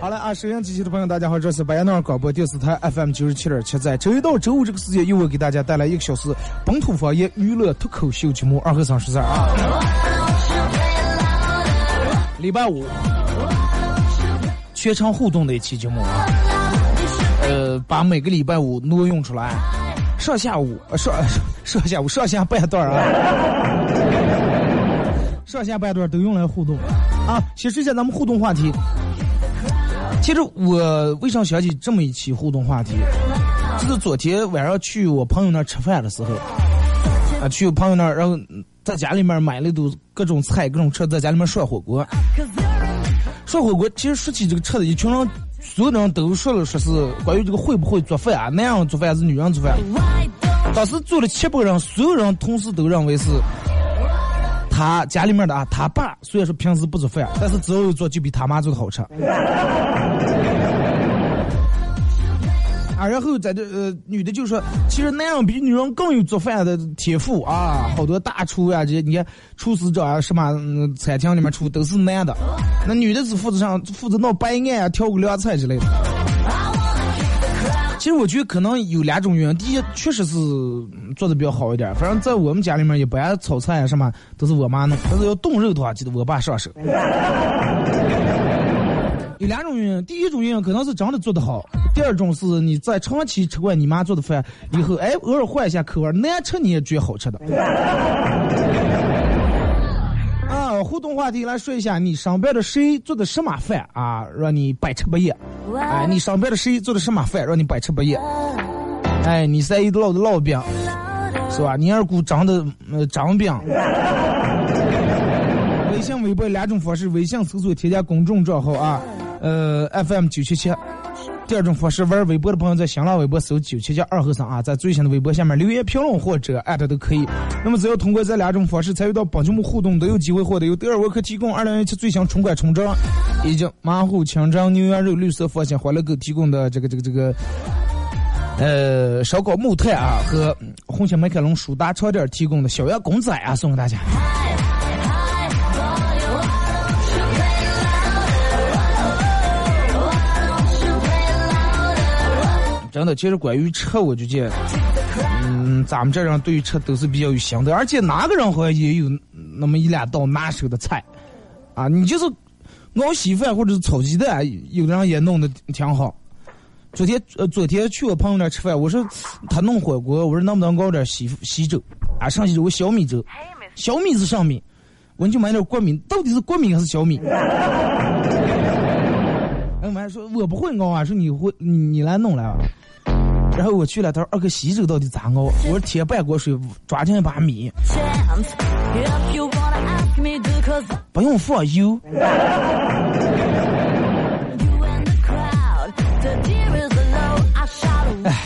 好了啊，收音机前的朋友，大家好，这是白羊那广播电视台 FM 九十七点七，在周一到周五这个时间，又会给大家带来一个小时本土方言娱乐脱口秀节目《二和三十三》啊。礼拜五，全程互动的一期节目啊，呃，把每个礼拜五挪用出来，上下午，上 上下午上下半段啊，上下半段都用来互动啊。先说一下咱们互动话题。其实我为啥想起这么一期互动话题，就是昨天晚上去我朋友那儿吃饭的时候，啊，去我朋友那儿，然后在家里面买了都各种菜、各种吃，在家里面涮火锅。涮火锅，其实说起这个吃的，一群人，所有人都说了，说是关于这个会不会做饭啊，男人做饭还是女人做饭。当时做了七百人，所有人同时都认为是。他家里面的啊，他爸虽然说平时不做饭，但是只要一做就比他妈做的好吃。啊，然后在这呃，女的就说，其实男人比女人更有做饭的天赋啊，好多大厨呀、这些，你看厨师长啊，什么、餐厅里面厨都是男的，那女的只负责上负责弄白案啊、调个凉菜之类的。其实我觉得可能有两种原因，第一，确实是做的比较好一点。反正在我们家里面，也不爱炒菜啊什么都是我妈弄，但是要冻肉的话，记得我爸上手。有两种原因，第一种原因可能是真的做得好，第二种是你在长期吃惯你妈做的饭以后，哎，偶尔换一下口味，难吃你也觉得好吃的。啊，互动话题来说一下，你身边的谁做的什么饭啊，让你百吃不厌？哎，你身边的谁做的什么饭让你百吃不厌？哎，你是一烙的烙饼，是吧？你二姑长的呃长饼。微信、微博两种方式，微信搜索添加公众账号啊，呃，FM 九七七。第二种方式，玩微博的朋友在新浪微博搜九七七二和尚啊，在最新的微博下面留言评论或者艾特都可以。那么只要通过这两种方式参与到本节目互动，都有机会获得由德尔沃克提供二零一七最新春款春装，以及马虎清蒸牛羊肉绿色放心欢乐购提供的这个这个这个。呃，烧烤木炭啊和红星美凯龙舒达床垫提供的小羊公仔啊，送给大家。真的，其实关于吃，我就见，嗯，咱们这人对于吃都是比较有心得，而且哪个人好像也有那么一两道拿手的菜，啊，你就是熬稀饭或者是炒鸡蛋，有的人也弄得挺好。昨天呃，昨天去我朋友那吃饭，我说他弄火锅，我说能不能搞点稀稀粥，啊，剩下有个小米粥，小米是上米，我就买点国米，到底是国米还是小米？哎，我还说我不会熬啊，说你会，你你来弄来啊。然后我去了，他说二哥稀粥到底咋熬？我说铁半锅水，抓进一把米，不用放油。哎，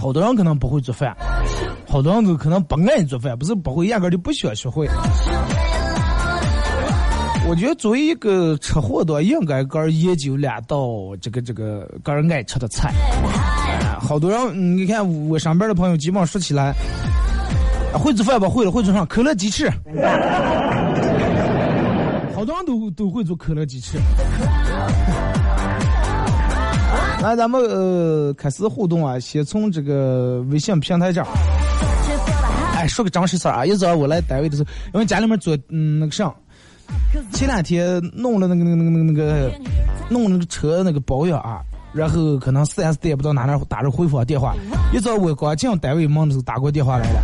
好多人可能不会做饭，好多人都可能不爱做饭，不是不会，压根就不想学会。我觉得作为一个吃货的，应该个人研究两道这个这个个人爱吃的菜。好多人，你看我上边的朋友，基本上说起来，会做饭吧，会了，会做上可乐鸡翅。好多人都都会做可乐鸡翅。来，咱们呃开始互动啊，先从这个微信平台这儿。哎，说个真实事儿啊，一早我来单位的时候，因为家里面做嗯那个啥，前两天弄了那个那个那个那个弄那个车那个保养啊，然后可能四 S 店不知道哪哪打着回访电话，一早我刚进单位忙的时候打过电话来了，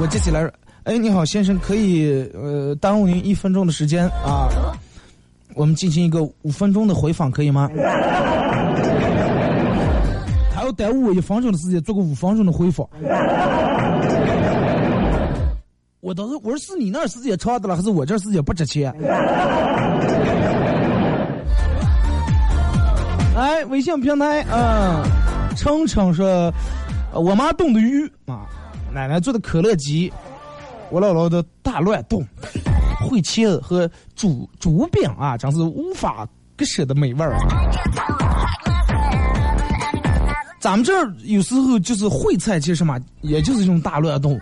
我接起来，哎，你好先生，可以呃耽误您一分钟的时间啊，我们进行一个五分钟的回访可以吗？还要耽误我一分钟的时间做个五分钟的回访。我当时我说是你那儿时间长的了，还是我这儿时间不值钱？哎，微信平台，嗯，程程说，呃我妈冻的鱼啊，奶奶做的可乐鸡，我姥姥的大乱炖，烩茄子和煮煮饼啊，真是无法割舍的美味儿啊。咱们这儿有时候就是烩菜，其实什么，也就是一种大乱炖，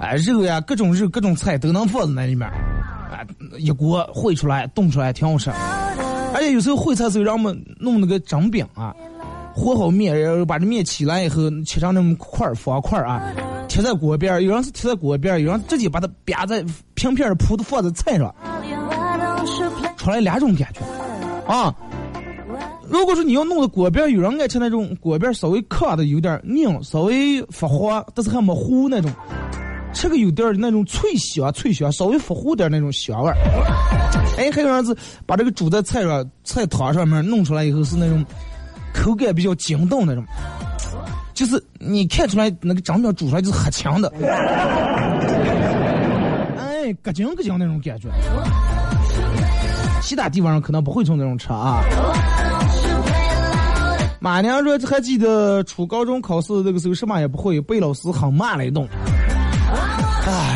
哎，肉呀，各种肉、各种菜都能放在那里面，哎，一锅烩出来、炖出来，挺好吃。而且有时候烩菜时候，让我们弄那个蒸饼啊，和好面，然后把这面起来以后，切成那种块、方块啊，贴在锅边。有人是贴在锅边，有人直接把它啪在平片儿铺的放在菜上，出来两种感觉啊。如果说你要弄的锅边，有人爱吃那种锅边稍微炕的有点硬，稍微发黄，但是还没糊那种，吃个有点儿那种脆香脆香，稍微发糊点那种香味儿。哎，还有人是把这个煮在菜上菜汤上面弄出来以后是那种口感比较筋道那种，就是你看出来那个蒸饼煮出来就是很强的，哎，咯劲咯劲那种感觉。其他地方上可能不会从那种吃啊。马娘说还记得初高中考试那个时候什么也不会，被老师狠骂了一顿。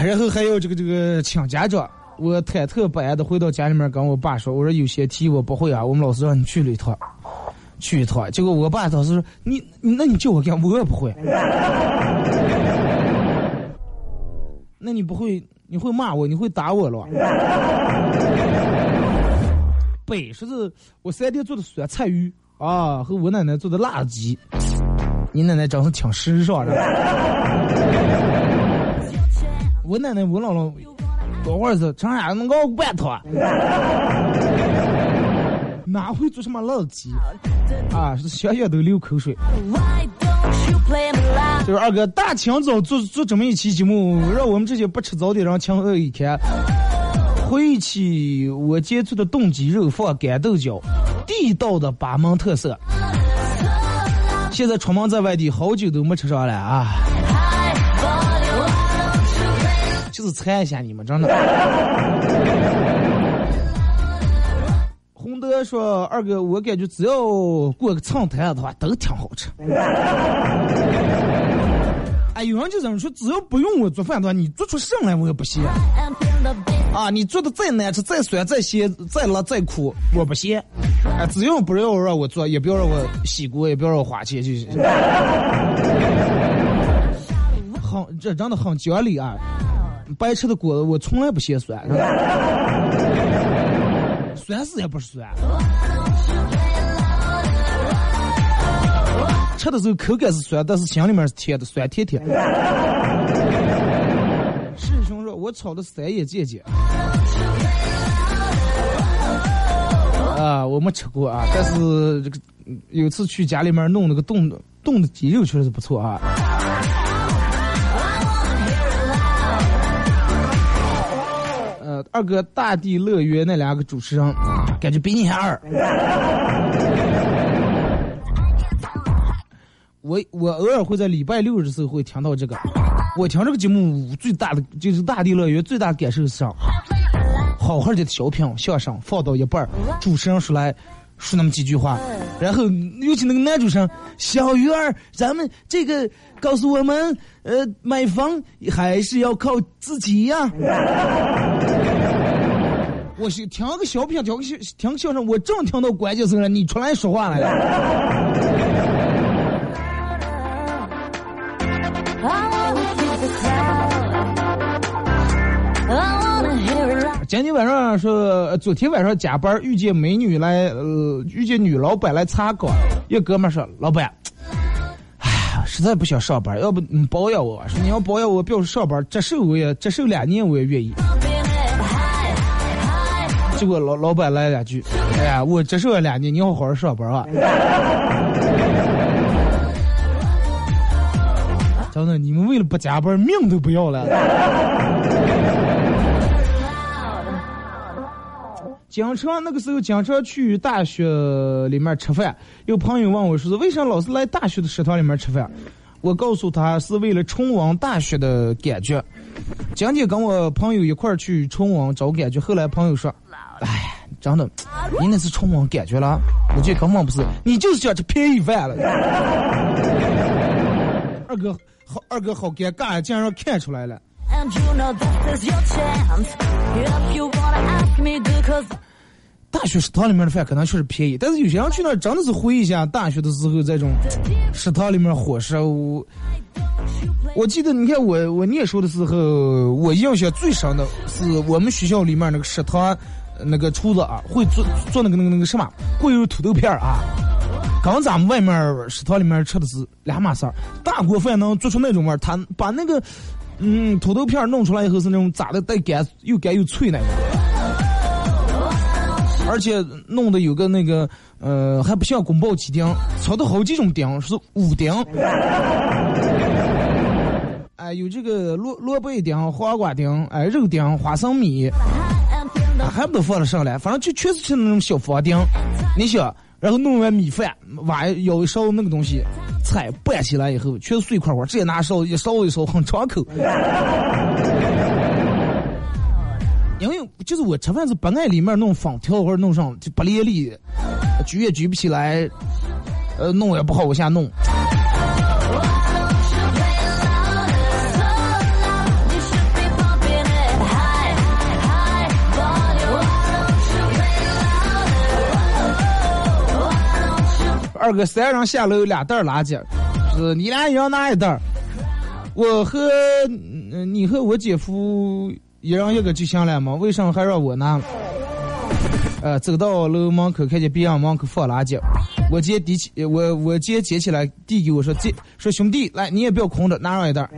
然后还有这个这个请家长，我忐忑不安的回到家里面跟我爸说，我说有些题我不会啊，我们老师让你去了一趟，去一趟。结果我爸当时说你，那你叫我干，我也不会。那你不会，你会骂我，你会打我了。北说是我三爹做的酸菜鱼啊，和我奶奶做的辣子鸡。你奶奶真是挺时尚的。我奶奶我姥姥多会儿是长沙能搞罐头，哪会做什么老鸡啊？想想都流口水。就是二哥大清早做做这么一期节目，让我们这些不吃早点人情何以堪？回忆起我接触的冻鸡肉放干豆角，地道的巴门特色。现在出门在外地，好久都没吃上了啊！就是馋一下你们，真的。洪德说：“二哥，我感觉只要过个秤台的话，都挺好吃。”哎，有人就这么说，只要不用我做饭的话，你做出什么来我也不嫌。啊，你做的再难吃、再酸、再咸、再辣、再苦，我不嫌。哎，只要不要让我做，也不要让我洗锅，也不要让我花钱，就行。很，这真的很讲理啊！白吃的果子我从来不嫌酸，酸死也不是酸。吃的时候口感是酸，但是心里面是甜的，酸甜甜。师兄说：“我炒的三叶姐姐。”啊，我没吃过啊，但是这个有次去家里面弄那个冻的冻的鸡肉确实是不错啊。二哥大地乐园那两个主持人，感觉比你还二。我我偶尔会在礼拜六的时候会听到这个，我听这个节目最大的就是大地乐园最大的感受是啥？好好的小品相声放到一半，主持人出来说那么几句话，然后尤其那个男主持人小鱼儿，咱们这个告诉我们，呃，买房还是要靠自己呀。我是听个小品，听个小听个相声，我正听到关键词了，你出来说话来了。今天晚上说，昨天晚上加班遇见美女来，呃，遇见女老板来查岗。一哥们说：“老板，哎，实在不想上班，要不你包养我？说你要包养我，不要上班，折寿我也折寿两年我也愿意。结果老老板来两句，哎呀，我接受了两年，你要好好上班啊！真的，你们为了不加班，命都不要了。经常那个时候经常去大学里面吃饭，有朋友问我说是为啥老是来大学的食堂里面吃饭？我告诉他是为了重温大学的感觉。今天跟我朋友一块儿去重温找感觉，后来朋友说：“哎，真的，你那是充满感觉了？我觉得根本不是，你就是想吃便宜饭了。”二哥。好，二哥好尴尬呀，竟然让看出来了。大学食堂里面的饭可能确实便宜，但是有些人去那儿真的是回忆一下大学的时候这种食堂里面伙食。我我记得，你看我我念书的时候，我印象最深的是我们学校里面那个食堂那个厨子啊，会做做那个那个那个什么过油土豆片啊。刚咱们外面食堂里面吃的是两码事儿，大锅饭能做出那种味儿，他把那个嗯土豆片弄出来以后是那种炸的带干又干又脆那种，而且弄的有个那个呃还不像宫保鸡丁，炒的好几种丁是五丁，哎有这个萝萝卜丁、黄瓜丁、哎肉丁、花生米，还不都放了上来，反正就全是吃那种小方丁，你想。然后弄完米饭，挖舀一勺那个东西，菜拌起来以后，全是碎块块，直接拿勺一勺一勺，很敞口。因为就是我吃饭是不爱里面弄粉条或者弄上就不连理，举也举不起来，呃，弄也不好往下弄。二哥，三人下楼两袋垃圾，是你俩一人拿一袋我和你和我姐夫一人一个就行了吗？为什么还让我拿？呃，走到楼门口看见别人门口放垃圾，我姐提起我我姐捡起来递给我说：“姐，说兄弟，来你也不要空着，拿上一袋。”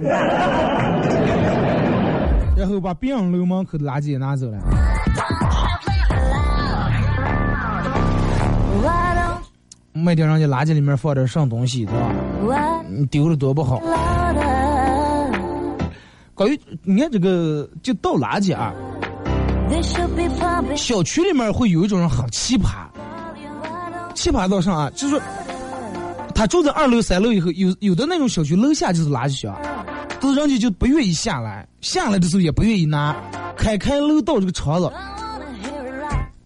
然后把别人楼门口的垃圾也拿走了。卖掉人家垃圾里面放点什么东西，对吧？你丢了多不好。关于你看这个就倒垃圾啊，小区里面会有一种人很奇葩，奇葩到上啊，就是他住在二楼三楼以后，有有的那种小区楼下就是垃圾箱，但是人家就不愿意下来，下来的时候也不愿意拿，开开楼道这个窗子，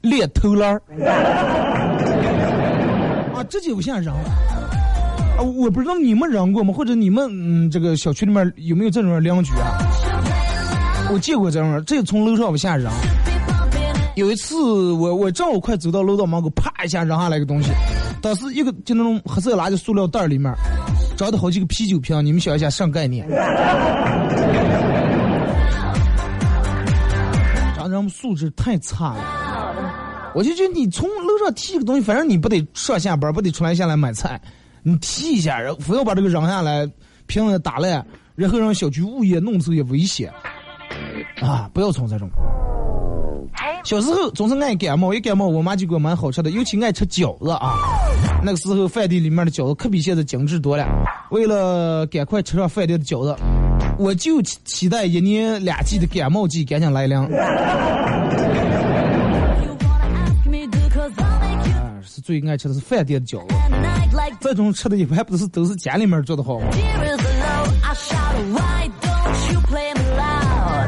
裂头篮儿。这就不像扔啊！我不知道你们扔过吗？或者你们嗯，这个小区里面有没有这种邻居啊？我见过这种，这从楼上往下扔。有一次，我我正好快走到楼道门口，啪一下扔下来个东西，当时一个就那种黑色垃圾塑料袋里面装的好几个啤酒瓶，你们想一下什么概念？咱人素质太差了。我就觉得你从楼上提个东西，反正你不得上下班，不得出来下来买菜，你提一下，然后非要把这个扔下来，瓶子打烂，然后让小区物业弄走也危险啊！不要从这种。小时候总是爱感冒，一感冒我妈就给我买好吃的，尤其爱吃饺子啊。那个时候饭店里面的饺子可比现在精致多了。为了赶快吃上饭店的饺子，我就期待一年两季的感冒季赶紧来临。最爱吃的是饭店的饺子，这种吃的一般不是都是家里面做的好吗？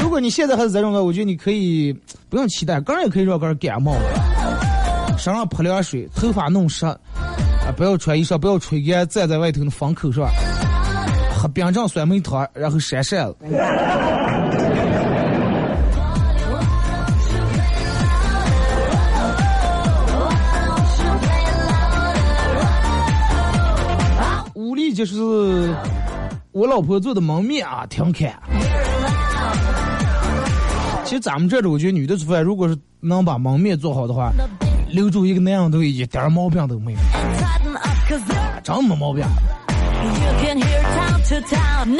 如果你现在还是这种的，我觉得你可以不用期待，个人也可以让个人感冒，身上泼凉水，头发弄湿，啊，不要穿衣裳，不要吹干，站在外头的风口上，喝冰镇酸梅汤，然后扇扇子。就是我老婆做的焖面啊，挺开。其实咱们这种，我觉得女的做饭，如果是能把焖面做好的话，留住一个男人都一点毛病都没有，真没毛病。You can hear town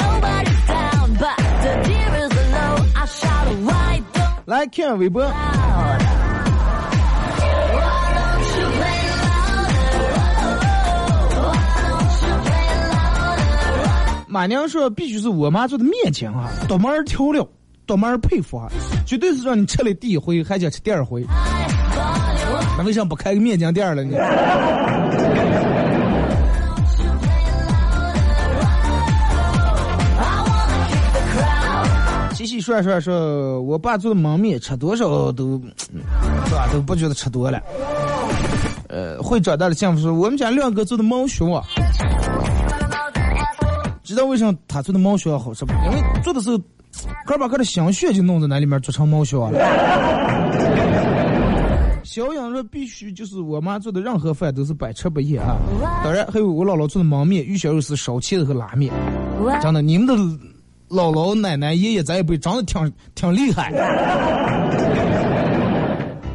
马娘说必须是我妈做的面筋啊，独门调料，独门儿配方啊，绝对是让你吃了第一回还想吃第二回。那为啥不开个面筋店了呢？洗洗涮涮说，我爸做的焖面吃多少都，是吧？都不觉得吃多了。呃，会长大的幸福说，我们家亮哥做的毛血旺，知道为什么他做的毛血旺好吃吗？因为做的时候，个把个的香血就弄在那里面做成毛血旺了。小杨说必须就是我妈做的任何饭都是百吃不厌啊，当然还有我姥姥做的焖面、鱼香肉丝、烧茄子和拉面。真的，你们的姥姥、奶奶、爷爷咱一辈长得挺挺厉害，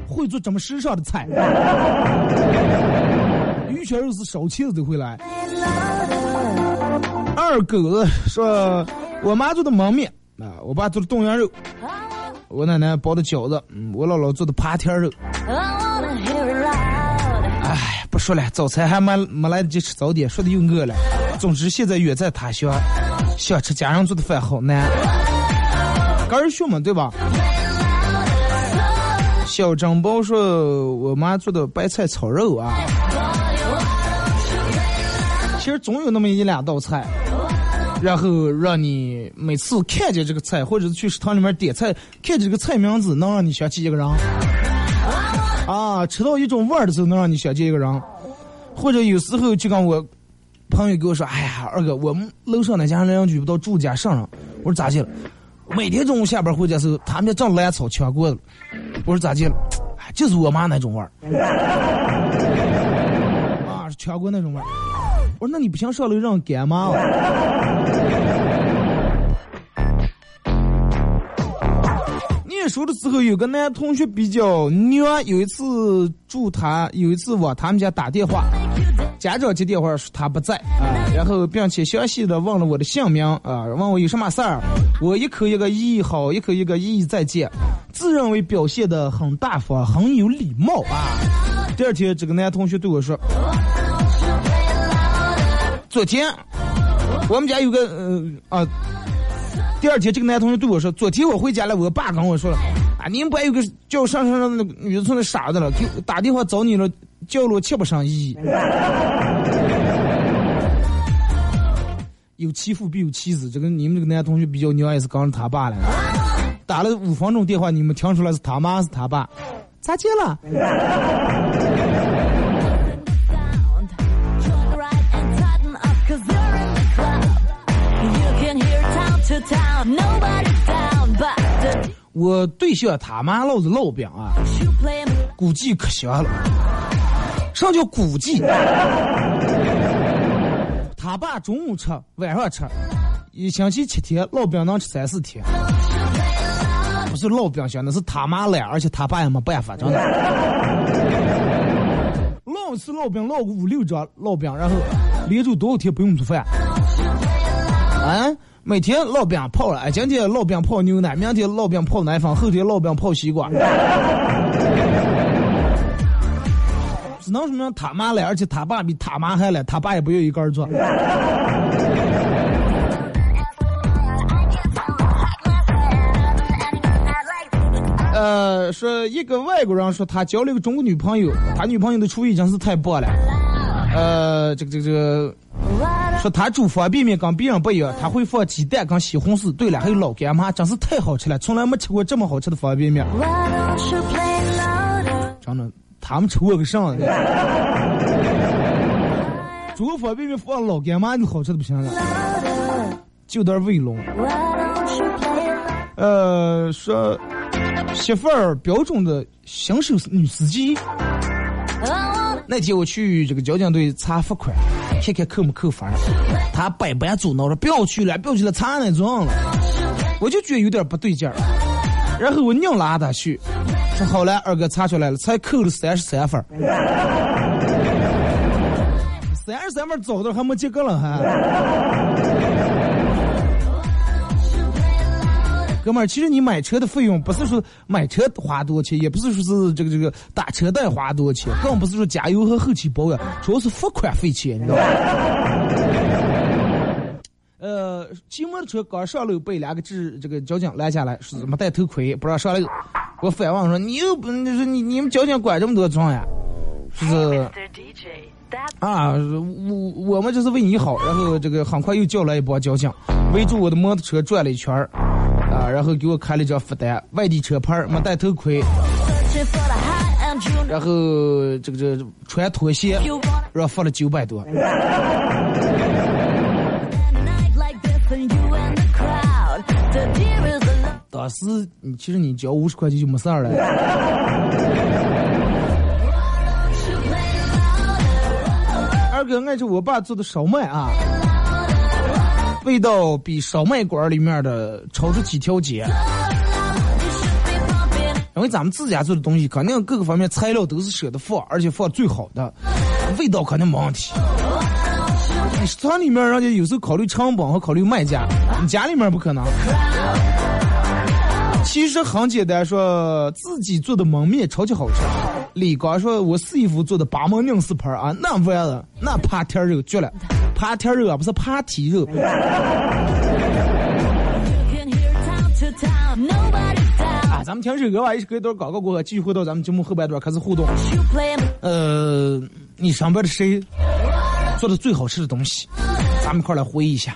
会做这么时尚的菜，鱼香肉丝、烧茄子都会来。二狗子说，我妈做的焖面啊，我爸做的冻羊肉，我奶奶包的饺子，嗯，我姥姥做的扒天肉。哎，不说了，早餐还没没来得及吃早点，说的又饿了。总之，现在远在他乡，想吃家人做的饭好难。刚儿兄嘛，对吧？小张宝说，我妈做的白菜炒肉啊。其实总有那么一两道菜，然后让你每次看见这个菜，或者是去食堂里面点菜，看见这个菜名字，能让你想起一个人。啊，吃到一种味儿的时候，能让你想起一个人，或者有时候就跟我朋友跟我说：“哎呀，二哥，我们楼上那家邻居不到住家上上。”我说咋的了？每天中午下班回家时候，他们家正烂草全过了。我说咋的了？就是我妈那种味儿。啊，抢过那种味儿。我说那你不想上楼让干妈了？念书的时候，有个男同学比较娘，有一次住他，有一次往他们家打电话，家长接电话说他不在啊，然后并且详细的问了我的姓名啊，问我有什么事儿，我一口一个一好，一口一个一再见，自认为表现的很大方，很有礼貌啊。第二天，这个男同学对我说，昨天我们家有个呃啊。第二天，这个男同学对我说：“昨天我回家了，我爸跟我说了，啊，你们班有个叫上上上那个女的村的傻子了，给打电话找你了，叫了我七不上一。有其父必有妻子，这个你们这个男同学比较牛，也是刚着他爸了。打了五分钟电话，你们听出来是他妈是他爸，咋接了？我对象他妈烙的烙饼啊，估计可香了。啥叫估计？他爸中午吃，晚上吃，一星期七天，烙饼能吃三四天。不是烙饼香，那是他妈懒，而且他爸也没办法，真的。烙一次烙饼，烙个五六张烙饼，然后连着多少天不用做饭？啊，每天烙饼泡了，哎，今天烙饼泡牛奶，明天烙饼泡奶粉，后天烙饼泡西瓜。只能说明他妈懒，而且他爸比他妈还懒，他爸也不愿意一个人做。呃，说一个外国人说他交了一个中国女朋友，他女朋友的厨艺真是太棒了。呃，这个这个这个，说他煮方便面跟别人不一样，他会放鸡蛋跟西红柿，对了，还有老干妈，真是太好吃了，从来没吃过这么好吃的方便面。真的，他们吃过个上的。煮个方便面放老干妈，就好吃的不行了，就点卫龙。Why don't you play louder? 呃，说媳妇儿标准的新手女司机。那天我去这个交警队查罚款，看看扣没扣分。他百般阻挠着，不要去了，不要去了，查那种了。我就觉得有点不对劲儿，然后我硬拉他去，说好了，二哥查出来了，才扣了三十三分。三十三分早都还没及格了还。哥们儿，其实你买车的费用不是说买车花多少钱，也不是说是这个这个打车贷花多少钱，更不是说加油和后期保养，主要是付款费钱，你知道吧？呃，骑摩托车刚上楼被两个治这个交警拦下来，是没戴头盔，不让上楼。我反问说：“你又不，你说你你们交警管这么多桩呀？是不是？啊，我我们这是为你好。然后这个很快又叫来一帮交警，围住我的摩托车转了一圈儿，然后给我开了一张罚单，外地车牌，没戴头盔，然后这个这穿拖鞋，让罚了九百多。当时你其实你交五十块钱就没事儿了。二哥爱吃我爸做的烧麦啊，味道比烧麦馆里面的超出几条街。因为咱们自家做的东西，肯定各个方面材料都是舍得放，而且放最好的，味道肯定没问题。食堂里面人家有时候考虑成本和考虑卖价，你家里面不可能。其实很简单，说自己做的焖面超级好吃。李刚说，我师傅做的八门宁四盘啊，那完了，那扒天肉绝了，扒天肉啊不是爬体热。啊，咱们听首歌吧，一首歌一段广告过后，继续回到咱们节目后半段开始互动。呃，你上班的谁做的最好吃的东西？咱们一块来回忆一下。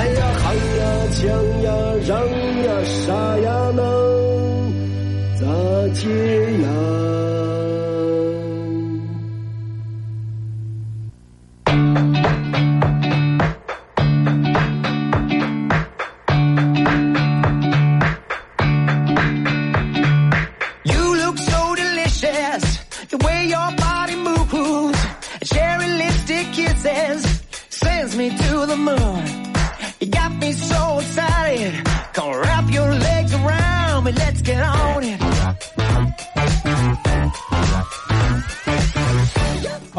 哎呀喊呀锵呀让呀杀呀能咋解呀。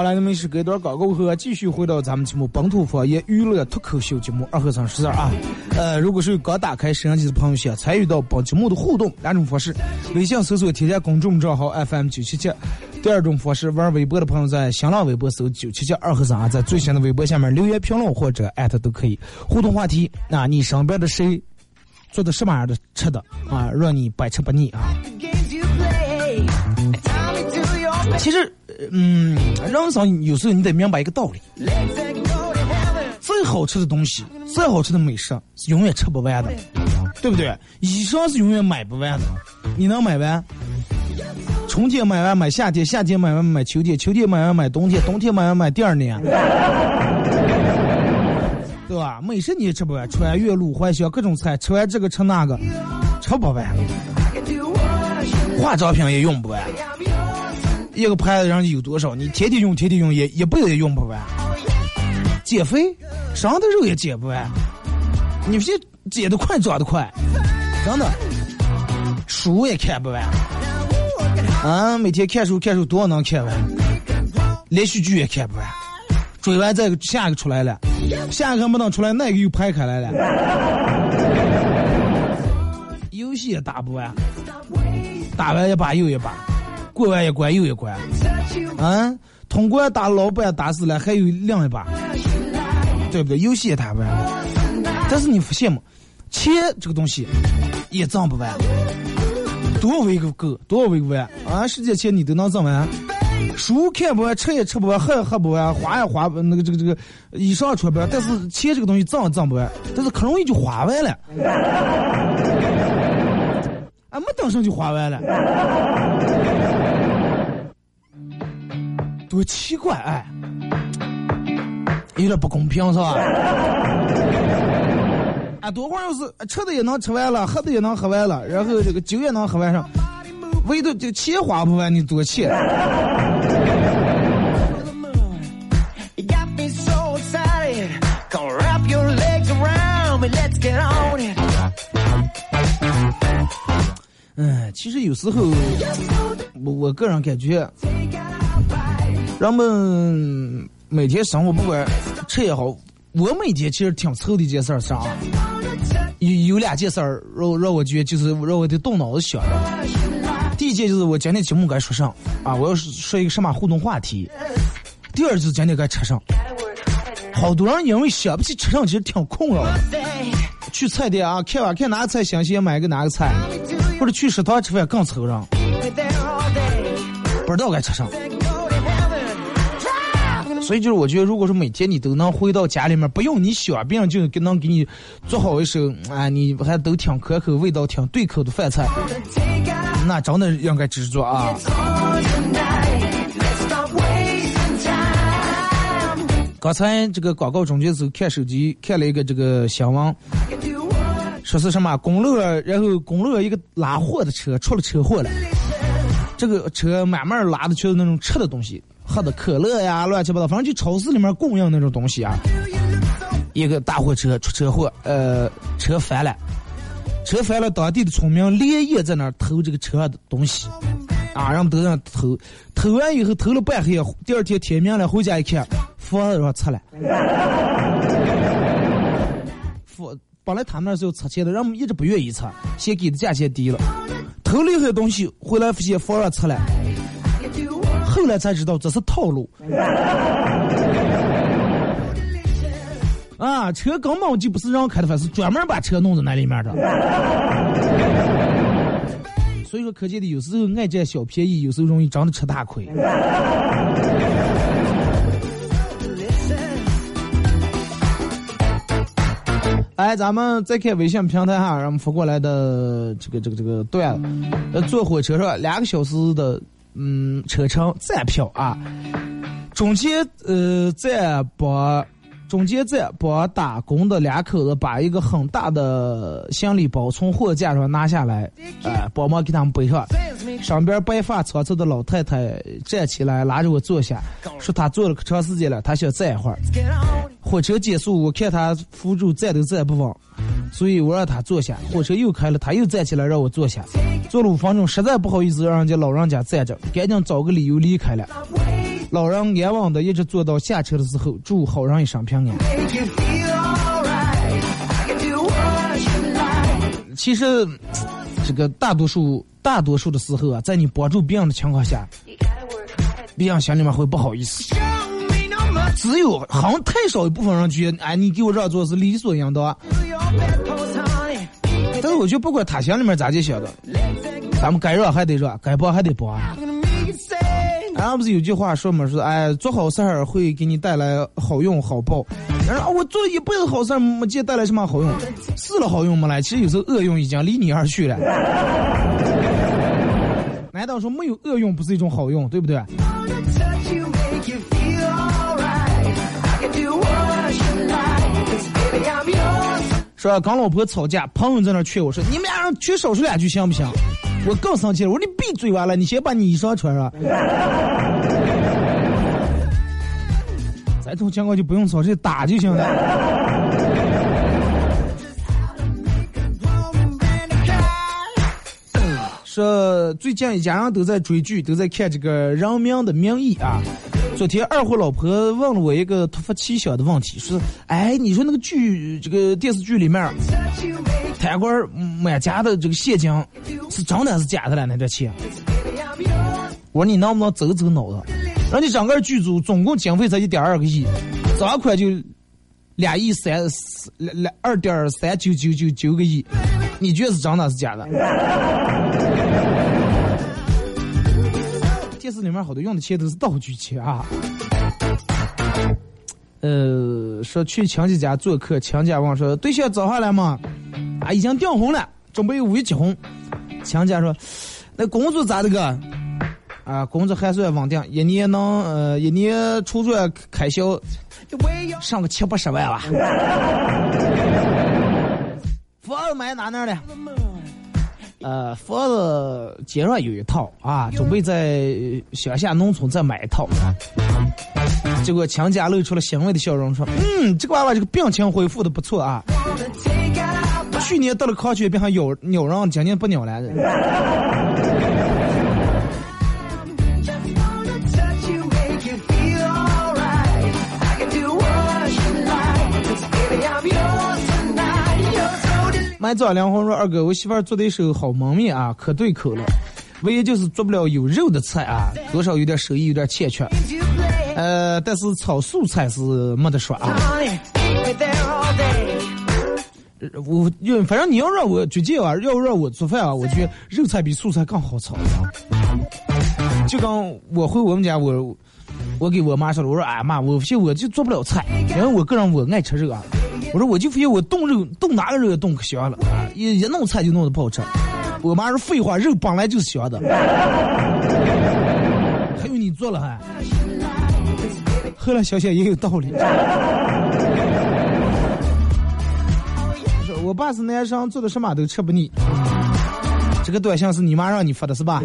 好了，那么是隔一段广告后，继续回到咱们节目本土方言娱乐脱口秀节目二和尚十二啊。呃，如果是刚打开摄像机的朋友，想参与到本节目的互动，两种方式：微信搜索添加公众账号 FM 九七七；第二种方式，玩微博的朋友在新浪微博搜九七七二和尚啊，在最新的微博下面留言评论或者艾特都可以。互动话题：那你身边的谁做的什么样的吃的啊，让你百吃不腻啊？其实，嗯，人生有时候你得明白一个道理。legs and go to heaven. 再好吃的东西，再好吃的美食，是永远吃不完的，对不对？衣裳是永远买不完的，你能买完？春天买完买夏天，夏天买完买秋天，秋天买完买冬天，冬天买完买第二年，对吧？美食你也吃不完，穿越路怀香各种菜，吃完这个吃那个，吃不完。化妆品也用不完，一个牌子上有多少，你天天用天天用也一辈子也用不完。减肥，身上的肉也减不完，你这减得快，长得快，真的。书也看不完，啊，每天看书看书多少能看完？连续剧也看不完，追完再下一个出来了，下一个还没等出来，那个又拍开来了。游戏也打不完，打完一把又一把，过完一关又一关，啊，通关打老板打死了，还有另一把。对不对？游戏也打不完，但是你发现吗？钱这个东西也挣不完，多少为个够，多少为个完啊！世界钱你都能挣完，书看不完，吃也吃不完，喝也喝不完，花也花不那个这个这个衣裳穿不完，但是钱这个东西挣也挣不完，但是可容易就花完了，啊，没等上就花完了，多奇怪哎！有点不公平是吧？啊，多会儿要是吃的也能吃完了，喝的也能喝完了，然后这个酒也能喝完上，唯独这钱花不完，你多气.嗯，其实有时候我我个人感觉，人们每天生活不管吃也好，我每天其实挺愁的一件事儿是啥？有有两件事儿让让我觉得就是让我的动脑子想。第一件就是我今天节目该说啥啊，我要说一个什么互动话题。第二就是今天该吃上。好多人因为想不起吃上，其实挺困扰的。去菜店啊，看吧看哪个菜新鲜，买个哪个菜，或者去食堂吃饭更愁人，不知道该吃啥。所以就是我觉得，如果说每天你都能回到家里面，不用你想，别人就能给你做好一手，啊，你还都挺可口、味道挺对口的饭菜，那真的应该知足啊。刚才这个广告中间时候看手机看了一个这个新闻，说是什么公路，然后公路一个拉货的车出了车祸了，这个车慢慢拉的全是那种吃的东西，喝的可乐呀，乱七八糟，反正就超市里面供应那种东西啊。一个大货车出车祸，呃，车翻了，车翻了，当地的村民连夜在那儿偷这个车上的东西，啊，人们都在偷，偷完以后偷了半黑，第二天天明了回家一看，房子上拆了，房本来他们那是要拆迁的，人们一直不愿意拆，先给的价钱低了。偷了一些东西回来，发现房让拆了，后来才知道这是套路。啊，车根本就不是人开的，反是专门把车弄在那里面的。所以说，可见的有时候爱占小便宜，有时候容易真的吃大亏。哎，咱们再看微信平台哈，让我们发过来的这个这个这个段子，呃，坐火车是吧？两个小时的嗯车程站票啊，中间呃在把中间站帮打工的两口子把一个很大的行李包从货架上拿下来，哎、帮忙给他们背上。上边白发苍苍的老太太站起来拉着我坐下，说她坐了可长时间了，她想站一会儿。火车结束，我看她扶住站都站不稳，所以我让她坐下。火车又开了，她又站起来让我坐下。坐了五分钟，实在不好意思让人家老人家站着，赶紧找个理由离开了。老人安稳的一直坐到下车的时候，祝好人一生平安。其实，这个大多数大多数的时候啊，在你帮助别人的情况下，别人心里面会不好意思。只有好像太少一部分人觉得，哎，你给我让座是理所应当。但是我觉得不管他心里面咋就想的，咱们该让还得让，该帮还得帮。然后不是有句话说嘛，说哎，做好事儿会给你带来好用好报。然后我做了一辈子好事儿，没见带来什么好用，试了好用没来，其实有时候恶用已经离你而去了。难道说没有恶用不是一种好用，对不对？说跟老婆吵架，朋友在那劝我说：“你们俩人缺少说两句行不行？”我更生气了，我说：“你闭嘴完了，你先把你衣裳穿上。”这种情况就不用说，直接打就行了。说最近一家人都在追剧，都在看这个《人民的名义》啊。昨天二货老婆问了我一个突发奇想的问题，说：“哎，你说那个剧，这个电视剧里面，贪官满家的这个现金是真的还是假的了？那点钱？”我说：“你能不能走走脑子？人家整个剧组总共经费才一点二个亿，账款就两亿三两两二点三九九九九个亿，你觉得是真的还是假的？”电视里面好多用的钱都是道具钱啊。呃，说去亲戚家做客，亲家问说对象找下来吗？啊，已经订婚了，准备五一结婚。亲家说，那工作咋的个？啊，工作还算稳定，一年能呃一年出转开销上个七八十万吧。房子买哪那了？呃，房子街上有一套啊，准备在乡下农村再买一套。结果强家露出了欣慰的笑容，说：“嗯，这个娃娃这个病情恢复的不错啊，去年得了狂犬病还咬咬人，今年不咬了。”买早凉红说二哥，我媳妇儿做的一手好焖面啊，可对口了，唯一就是做不了有肉的菜啊，多少有点手艺有点欠缺。呃，但是炒素菜是没得说啊。我因反正你要让我最近啊，要让我做饭啊，我觉得肉菜比素菜更好炒。就刚我回我们家，我我给我妈说了，我说哎妈，我发现我就做不了菜，因为我个人我爱吃肉啊。我说我就发现我冻肉冻哪个肉也冻可香了，一一弄菜就弄得不好吃。我妈说废话，肉本来就是香的，还有你做了还。后来想想也有道理。说我爸是男生，做的什么都吃不腻。这个短信是你妈让你发的是吧？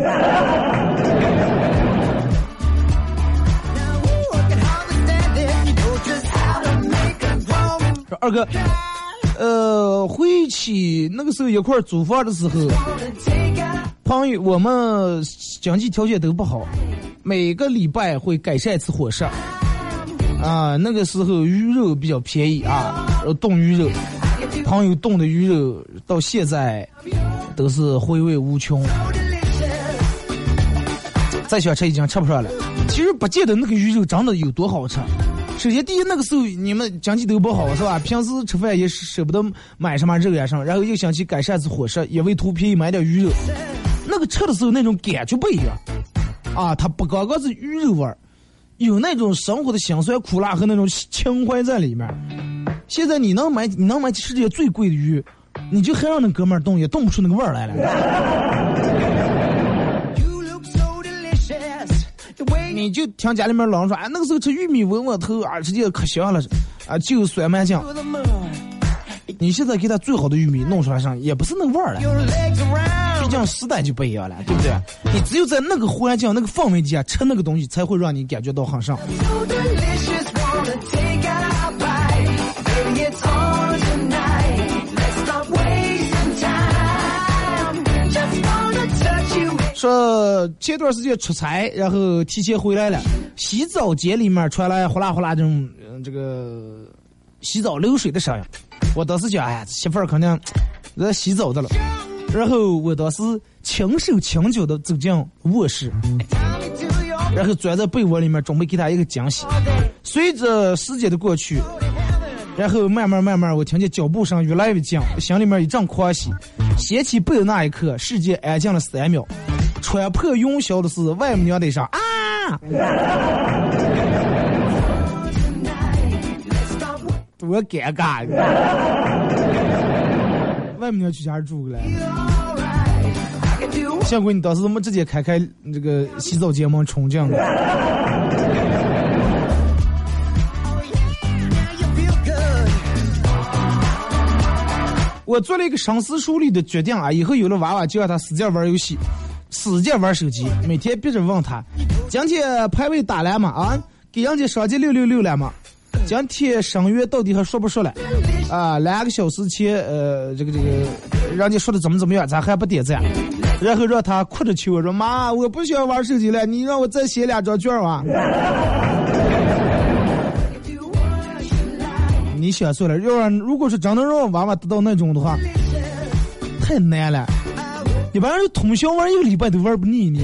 二哥，呃，回去那个时候一块儿租房的时候，朋友我们经济条件都不好，每个礼拜会改善一次伙食。啊，那个时候鱼肉比较便宜啊，冻鱼肉。朋友冻的鱼肉到现在都是回味无穷。再想吃已经吃不上了。其实不见得那个鱼肉长得有多好吃。首先，第一，那个时候你们经济都不好，是吧？平时吃饭也舍不得买什么肉呀什么，然后又想去改善子伙食，也为图便宜买点鱼肉。那个吃的时候那种感觉不一样啊！它不光光是鱼肉味儿，有那种生活的辛酸苦辣和那种情怀在里面。现在你能买你能买世界最贵的鱼，你就还让那哥们儿动也动不出那个味儿来了。你就听家里面老人说，哎，那个时候吃玉米窝窝头啊，直接可香了，啊，就酸麻酱。你现在给他最好的玉米弄出来上，也不是那味儿了。毕竟时代就不一样了，对不对？你只有在那个环境、那个氛围底下吃那个东西，才会让你感觉到很上。说前段时间出差，然后提前回来了，洗澡间里面传来呼啦呼啦这种、呃这个洗澡流水的声音。我当时讲，哎呀，媳妇儿肯定在洗澡的了。然后我当时轻手轻脚的走进卧室，然后钻在被窝里面，准备给她一个惊喜。随着时间的过去，然后慢慢慢慢，我听见脚步声越来越近，心里面一阵狂喜。掀起被的那一刻，世界安静了三秒。穿破云霄的是外母娘的啥啊！多尴尬！外母娘去家住了，幸亏你当时怎么直接开开这个洗澡间门冲进来。我做了一个深思熟虑的决定啊，以后有了娃娃就让他使劲玩游戏，使劲玩手机，每天逼着问他，今天排位打了吗？啊，给人家上级六六六了吗？今天声乐到底还说不说了？啊，两个小时前，呃，这个这个，人家说的怎么怎么样，咱还不点赞？然后让他哭着求我说：“妈，我不想玩手机了，你让我再写两张卷儿啊！” 你想错了，要让如果是真的让娃娃得到那种的话，太难了。一般人通宵玩一个礼拜都玩不腻呢。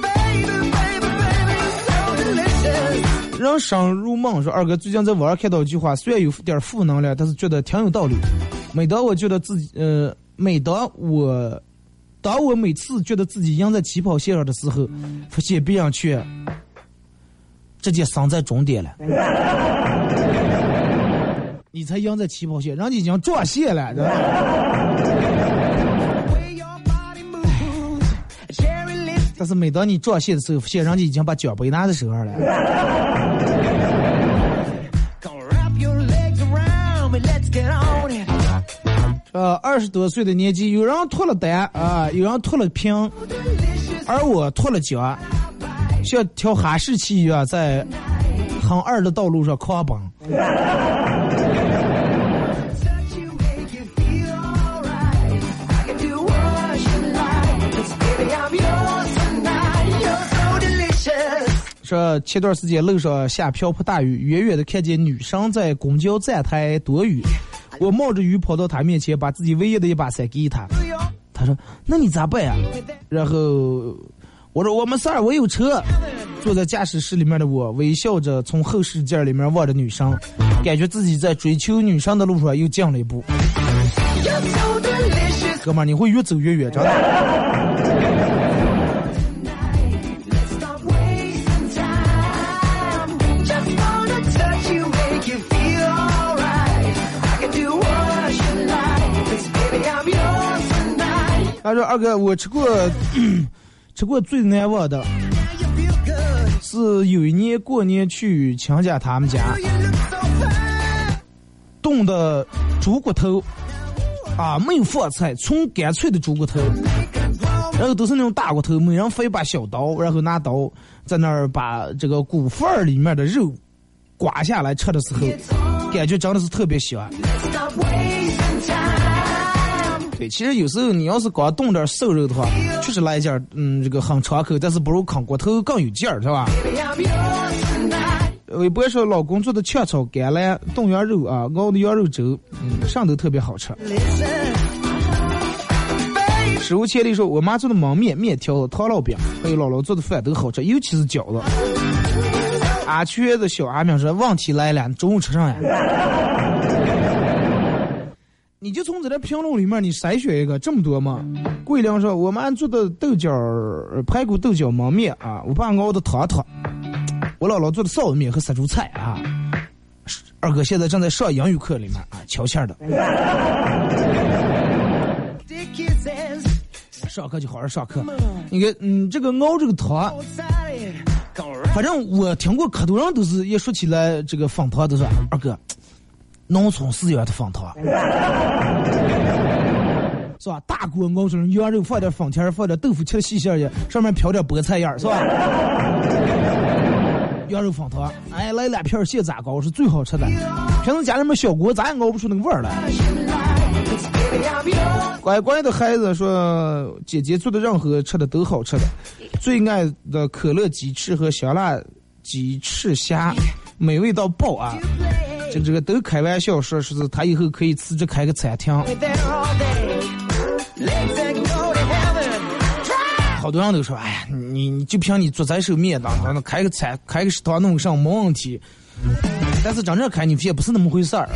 Baby, baby, baby, so delicious. 人生入梦说，二哥最近在网上看到一句话，虽然有点负能量，但是觉得挺有道理。每当我觉得自己，呃，每当我，当我每次觉得自己赢在起跑线上的时候，发现别人却直接伤在终点了。你才赢在起跑线，人家已经撞线了，但是每当你撞线的时候，发现人家已经把奖杯拿在手上了。呃，二十多岁的年纪，有人脱了单啊，有人脱了贫，而我脱了脚，像条哈士奇一样在很二的道路上狂奔。说前段时间路上下瓢泼大雨，远远的看见女生在公交站台躲雨，我冒着雨跑到她面前，把自己唯一的一把伞给她。她说：“那你咋办呀？”然后我说：“我没事儿，我有车。”坐在驾驶室里面的我，微笑着从后视镜里面望着女生，感觉自己在追求女生的路上又进了一步。哥们，你会越走越远，真的。他说：“二哥，我吃过 吃过最难忘的是有一年过年去亲家他们家，You look so fine. 冻的猪骨头啊，没有放菜，纯干脆的猪骨头，然后都是那种大骨头，每人分一把小刀，然后拿刀在那儿把这个骨缝里面的肉刮下来吃的时候，感觉真的是特别香。对，其实有时候你要是光冻点瘦肉的话，确实来一件，嗯，这个很爽口，但是不如啃骨头更有劲儿，是吧？微博说老公做的炝炒甘蓝冻羊肉啊，熬的羊肉粥，嗯，上都特别好吃。史无前例说，我妈做的焖面、面条、糖烙饼，还有姥姥做的饭都好吃，尤其是饺子。阿瘸子小阿明说，问题来了，中午吃啥呀？你就从这点评论里面你筛选一个，这么多吗？桂亮说，我妈做的豆角排骨豆角焖面啊，我爸熬的汤汤，我姥姥做的臊子面和杀猪菜啊。二哥现在正在上英语课里面啊，悄悄的。上课就好好上课。你看，嗯，这个熬这个汤，反正我听过可多人都是一说起来这个放汤都说二哥，农村饲养的放汤，是吧？大锅熬成羊肉，放点粉条，放点豆腐切细馅去，上面飘点菠菜叶儿，是吧？羊肉粉汤，哎，来两片蟹杂糕是最好吃的。平时家里面小锅咱也熬不出那个味儿来。乖乖的孩子说：“姐姐做的任何吃的都好吃的，最爱的可乐鸡翅和香辣鸡翅虾，美味到爆啊！这这个都开玩笑说，说是他以后可以辞职开个餐厅。好多人都说，哎呀，你你就凭你做这手面当当开个餐开个食堂弄个上没问题，但是真正开你也不是那么回事儿。”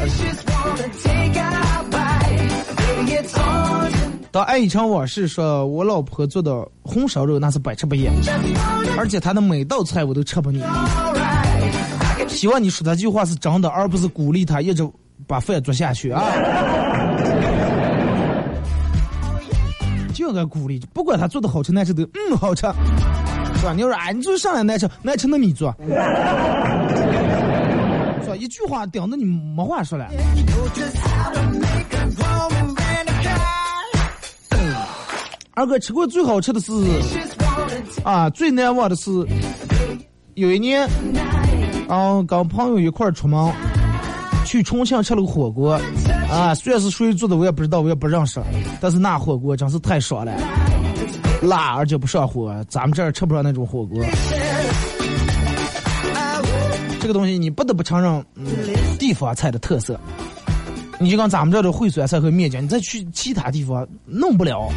当爱一场往事说，我老婆做的红烧肉那是百吃不厌，而且她的每道菜我都吃不腻。希望你说这句话是真的，而不是鼓励他一直把饭做下去啊！就应该鼓励，不管他做的好吃难吃都嗯好吃，是吧？你要说啊，你做上来难吃难吃，那你做，是吧？一句话顶的你没话说了。二哥吃过最好吃的是啊，最难忘的是有一年，啊，跟朋友一块儿出门去重庆吃了个火锅，啊，虽然是谁做的我也不知道，我也不认识，但是那火锅真是太爽了，辣而且不上火，咱们这儿吃不上那种火锅。这个东西你不得不承认，嗯，地方菜的特色。你就讲咱们这儿的烩酸菜和面酱，你再去其他地方弄不了。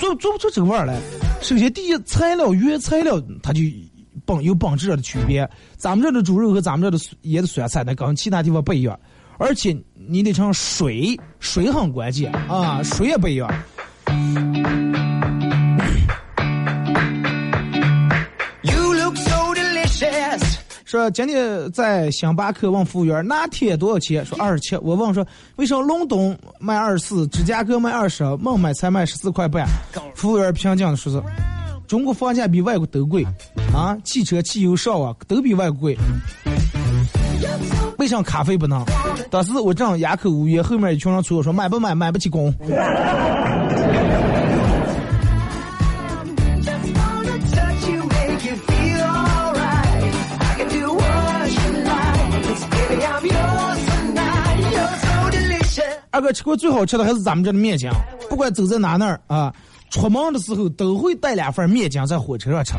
做做不出这个味儿来。首先，第一，材料原材料它就本有本质上的区别。咱们这的猪肉和咱们这的腌的酸菜，那跟其他地方不一样。而且你得尝水，水很关键啊，水也不一样。说今天在星巴克问服务员拿铁多少钱？说二十七。我问说为什么隆冬卖二十四，芝加哥卖二十，孟买才卖十四块半？服务员平静的说是中国房价比外国都贵啊，汽车、汽油、上啊都比外国贵。为啥咖啡不能？当时我正哑口无言，后面一群人催我说买不买？买不起工。二哥吃过最好吃的还是咱们这的面筋，不管走在哪那儿啊，出门的时候都会带两份面筋在火车上吃。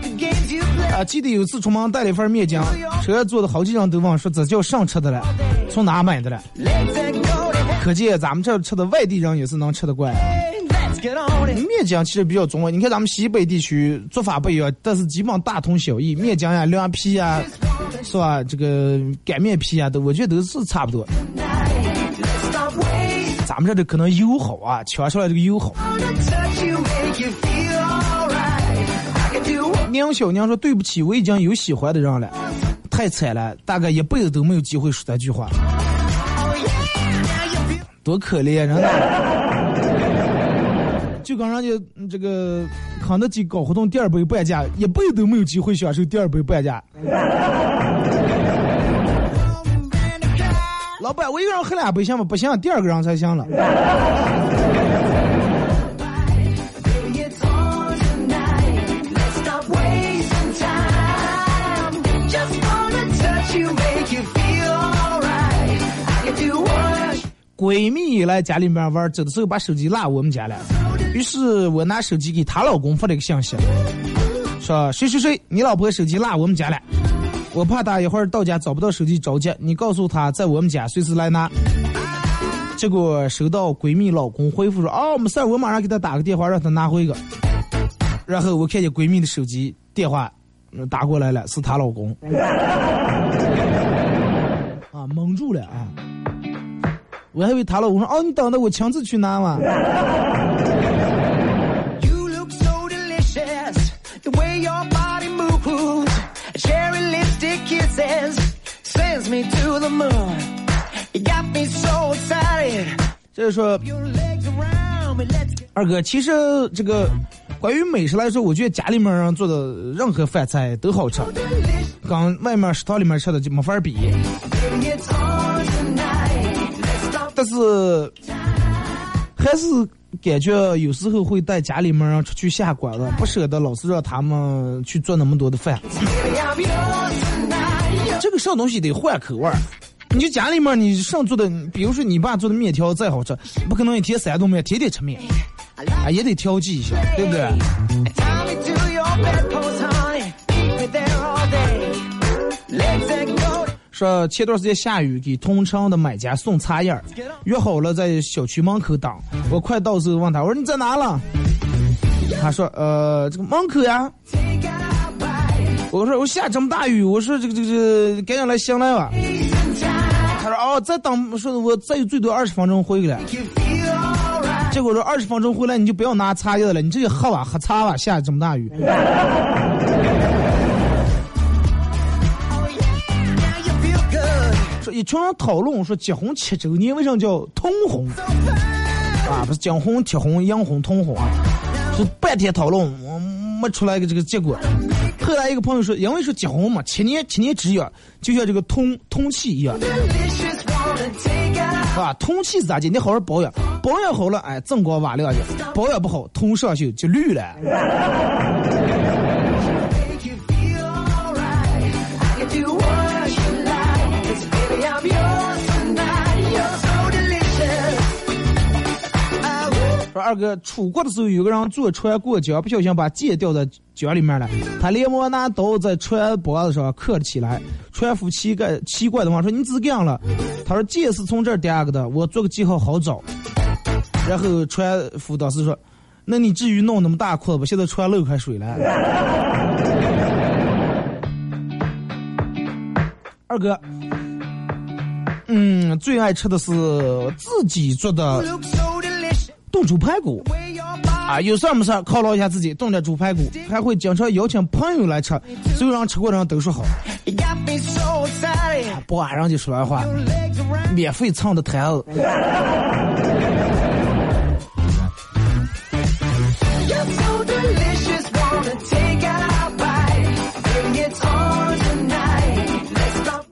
啊，记得有次出门带了一份面筋，车上坐的好几人都问说这叫上吃的了，从哪买的了？可见咱们这吃的外地人也是能吃得惯。面筋其实比较中你看咱们西北地区做法不一样，但是基本大同小异，面筋呀、凉皮呀，是吧？这个擀面皮啊，都我觉得都是差不多。咱们这里可能油好啊，抢出来这个油好。宁小娘说：“对不起，我已经有喜欢的人了，太惨了，大概一辈子都没有机会说这句话，多可怜人呐！就跟人家这个肯德基搞活动，第二杯半价，一辈子都没有机会享受第二杯半价。”老板，我一个人喝两杯行吗？不行，第二个人才行了。闺蜜来家里面玩，走的时候把手机落我们家了，于是我拿手机给她老公发了一个信息，说谁谁谁，你老婆手机落我们家了。我怕她一会儿到家找不到手机着急，你告诉她在我们家随时来拿。结果收到闺蜜老公回复说：“哦，没事，我马上给她打个电话，让她拿回个。”然后我看见闺蜜的手机电话打过来了，是她老公。啊，蒙住了啊！我还以为他了，我说：“哦，你等着，我亲自去拿嘛。You look so delicious, the way your body moves. Cherry lipstick kisses sends me to the moon. Got me so excited. ”就是说二哥，其实这个关于美食来说，我觉得家里面人做的任何饭菜都好吃，跟外面食堂里面吃的就没法比。但是还是感觉有时候会带家里面人出去下馆子，不舍得老是让他们去做那么多的饭。这个上东西得换口味儿。你就家里面你上做的，比如说你爸做的面条再好吃，不可能一天三顿面，天天吃面，啊也得调剂一下，对不对？说前段时间下雨，给同城的买家送茶叶儿，约好了在小区门口等。我快到时候问他，我说你在哪了？他说呃这个门口呀。我说我下这么大雨，我说这个这个这个赶紧来醒来吧。他说哦再等，说我再最多二十分钟回来。结果说二十分钟回来你就不要拿茶叶了，你直接喝吧喝茶吧，下这么大雨。一群人讨论说结婚七周年为什么叫通红啊？不是结婚、铁婚、洋婚、通红啊？是半天讨论，我没出来一个这个结果。后来一个朋友说，因为说结婚嘛，七年七年之约，就像这个通通气一样是吧。通气是咋的？你好好保养，保养好了，哎，锃光瓦亮的；保养不好，通上去就绿了。二哥出国的时候，有个人坐船过江，不小心把剑掉在江里面了。他连忙拿刀在船脖子上刻了起来。船夫奇怪奇怪的问说：“你怎么样了？”他说：“剑是从这儿掉个的，我做个记号好找。”然后船夫当时说：“那你至于弄那么大裤子不？现在船漏开水了。”二哥，嗯，最爱吃的是自己做的炖猪排骨啊，有事没事犒劳一下自己，炖点猪排骨，还会经常邀请朋友来吃，所有人吃过的人都说好。不晚上就说完话，免费蹭的台子。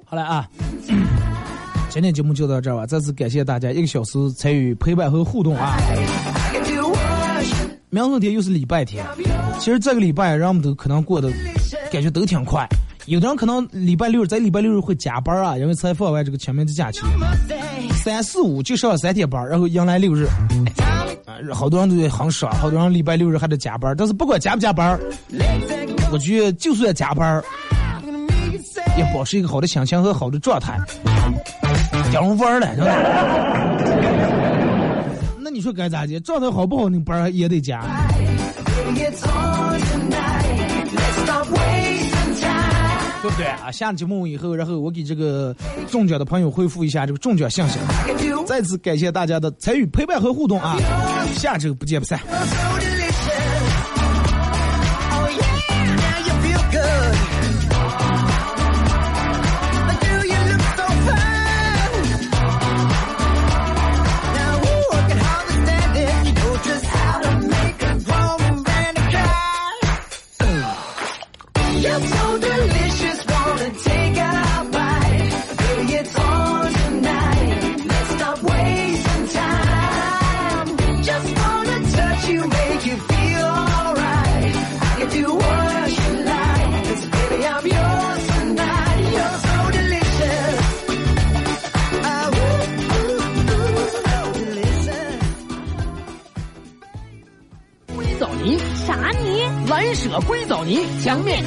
好了啊。今天节目就到这儿吧，再次感谢大家一个小时参与陪伴和互动啊。明天又是礼拜天，其实这个礼拜人们都可能过得感觉都挺快，有的人可能礼拜六在礼拜六日会加班啊，因为才放完这个清明节假期。三四五就上三天班，然后迎来六日。啊，好多人都很爽，好多人礼拜六日还得加班，但是不管加不加班，我觉得就算加班，也保持一个好的心情和好的状态，讲玩儿了，真的。那你说该咋接？状态好不好，你班儿也得加。对不对啊？下节目以后，然后我给这个中奖的朋友恢复一下这个中奖信息。再次感谢大家的参与、陪伴和互动啊！下周不见不散。舍硅藻泥，墙面